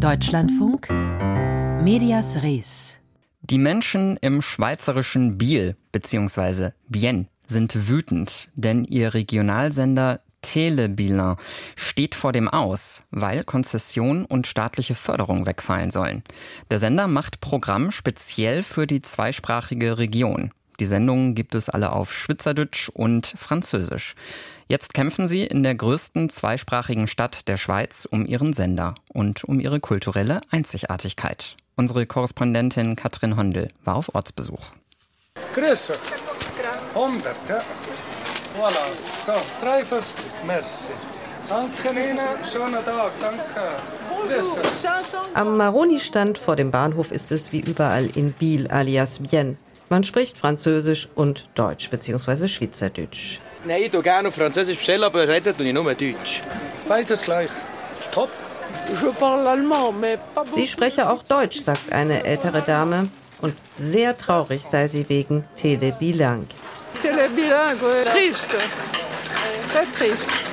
Deutschlandfunk Medias Res Die Menschen im schweizerischen Biel bzw. Bienne sind wütend, denn ihr Regionalsender Telebilan steht vor dem Aus, weil Konzession und staatliche Förderung wegfallen sollen. Der Sender macht Programm speziell für die zweisprachige Region. Die Sendungen gibt es alle auf Schweizerdeutsch und Französisch. Jetzt kämpfen sie in der größten zweisprachigen Stadt der Schweiz um ihren Sender und um ihre kulturelle Einzigartigkeit. Unsere Korrespondentin Katrin Hondel war auf Ortsbesuch. Grüße. 100, ja. Voilà, so, 53, merci. Danke Ihnen, schönen Tag, danke. Grüße. Am Maroni-Stand vor dem Bahnhof ist es wie überall in Biel alias Bienne. Man spricht Französisch und Deutsch bzw. Schweizerdeutsch. Nein, ich tue gerne auf Französisch bestellen, aber reden tue ich nur Deutsch. Beides gleich. Top. Sie spreche auch Deutsch, sagt eine ältere Dame. Und sehr traurig sei sie wegen Telebilang. Télébilingue, triste. Très triste.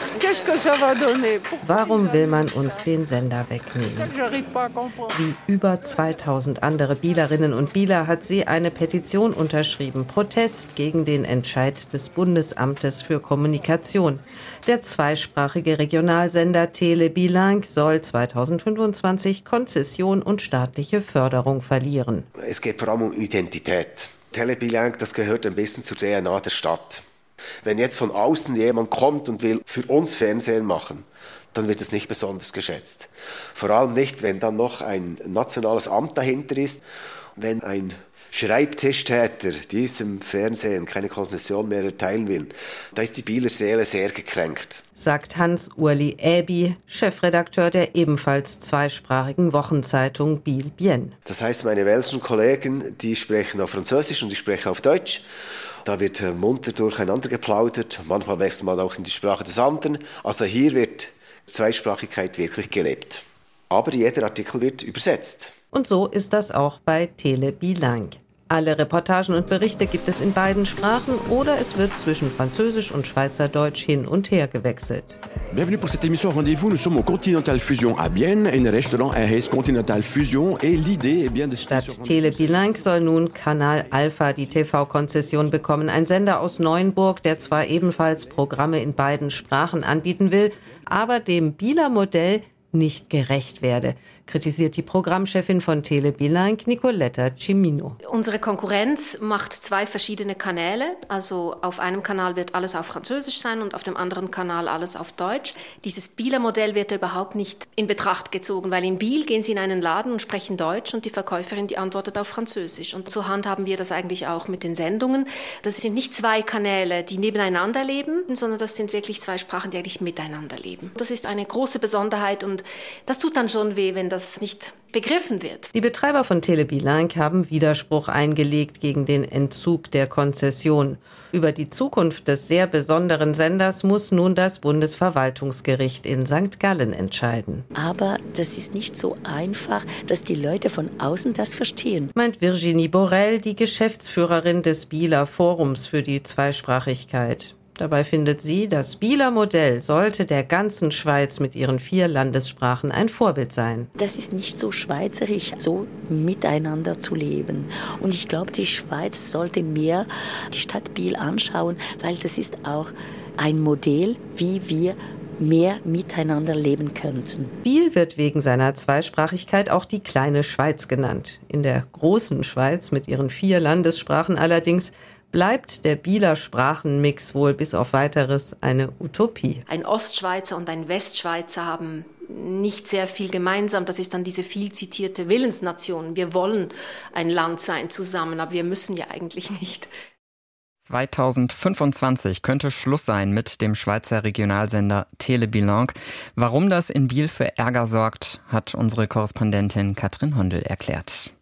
Warum will man uns den Sender wegnehmen? Wie über 2000 andere Bielerinnen und Bieler hat sie eine Petition unterschrieben. Protest gegen den Entscheid des Bundesamtes für Kommunikation. Der zweisprachige Regionalsender Tele Bilang soll 2025 Konzession und staatliche Förderung verlieren. Es geht vor allem um Identität. Telebilang, das gehört ein bisschen zur DNA der Stadt. Wenn jetzt von außen jemand kommt und will für uns Fernsehen machen, dann wird es nicht besonders geschätzt. Vor allem nicht, wenn dann noch ein nationales Amt dahinter ist, wenn ein Schreibtischtäter diesem Fernsehen keine Konzession mehr erteilen will, da ist die Bieler Seele sehr gekränkt. sagt Hans-Urli Äbi, Chefredakteur der ebenfalls zweisprachigen Wochenzeitung Biel Bienne. Das heißt, meine welschen Kollegen, die sprechen auf Französisch und ich spreche auf Deutsch. Da wird munter durcheinander geplaudert. Manchmal wechselt man auch in die Sprache des anderen. Also hier wird Zweisprachigkeit wirklich gelebt. Aber jeder Artikel wird übersetzt. Und so ist das auch bei Tele Bilang. Alle Reportagen und Berichte gibt es in beiden Sprachen oder es wird zwischen Französisch und Schweizerdeutsch hin und her gewechselt. Bienvenue pour cette émission Rendez-vous. Nous sommes au Continental Fusion à Bienne, in Restaurant RS Continental Fusion. Et l'idée est bien de Statt Tele Bilang soll nun Kanal Alpha die TV-Konzession bekommen. Ein Sender aus Neuenburg, der zwar ebenfalls Programme in beiden Sprachen anbieten will, aber dem Bieler Modell nicht gerecht werde, kritisiert die Programmchefin von Tele Bilang, Nicoletta Cimino. Unsere Konkurrenz macht zwei verschiedene Kanäle. Also auf einem Kanal wird alles auf Französisch sein und auf dem anderen Kanal alles auf Deutsch. Dieses Bieler Modell wird überhaupt nicht in Betracht gezogen, weil in Biel gehen Sie in einen Laden und sprechen Deutsch und die Verkäuferin, die antwortet auf Französisch. Und so handhaben wir das eigentlich auch mit den Sendungen. Das sind nicht zwei Kanäle, die nebeneinander leben, sondern das sind wirklich zwei Sprachen, die eigentlich miteinander leben. Das ist eine große Besonderheit und das tut dann schon weh, wenn das nicht begriffen wird. Die Betreiber von Telebilang haben Widerspruch eingelegt gegen den Entzug der Konzession. Über die Zukunft des sehr besonderen Senders muss nun das Bundesverwaltungsgericht in St. Gallen entscheiden. Aber das ist nicht so einfach, dass die Leute von außen das verstehen. Meint Virginie Borel, die Geschäftsführerin des Bieler Forums für die Zweisprachigkeit. Dabei findet sie, das Bieler Modell sollte der ganzen Schweiz mit ihren vier Landessprachen ein Vorbild sein. Das ist nicht so schweizerisch, so miteinander zu leben. Und ich glaube, die Schweiz sollte mehr die Stadt Biel anschauen, weil das ist auch ein Modell, wie wir mehr miteinander leben könnten. Biel wird wegen seiner Zweisprachigkeit auch die kleine Schweiz genannt. In der großen Schweiz mit ihren vier Landessprachen allerdings bleibt der Bieler Sprachenmix wohl bis auf weiteres eine Utopie. Ein Ostschweizer und ein Westschweizer haben nicht sehr viel gemeinsam. Das ist dann diese viel zitierte Willensnation. Wir wollen ein Land sein zusammen, aber wir müssen ja eigentlich nicht. 2025 könnte Schluss sein mit dem Schweizer Regionalsender Telebilang. Warum das in Biel für Ärger sorgt, hat unsere Korrespondentin Katrin Hondel erklärt.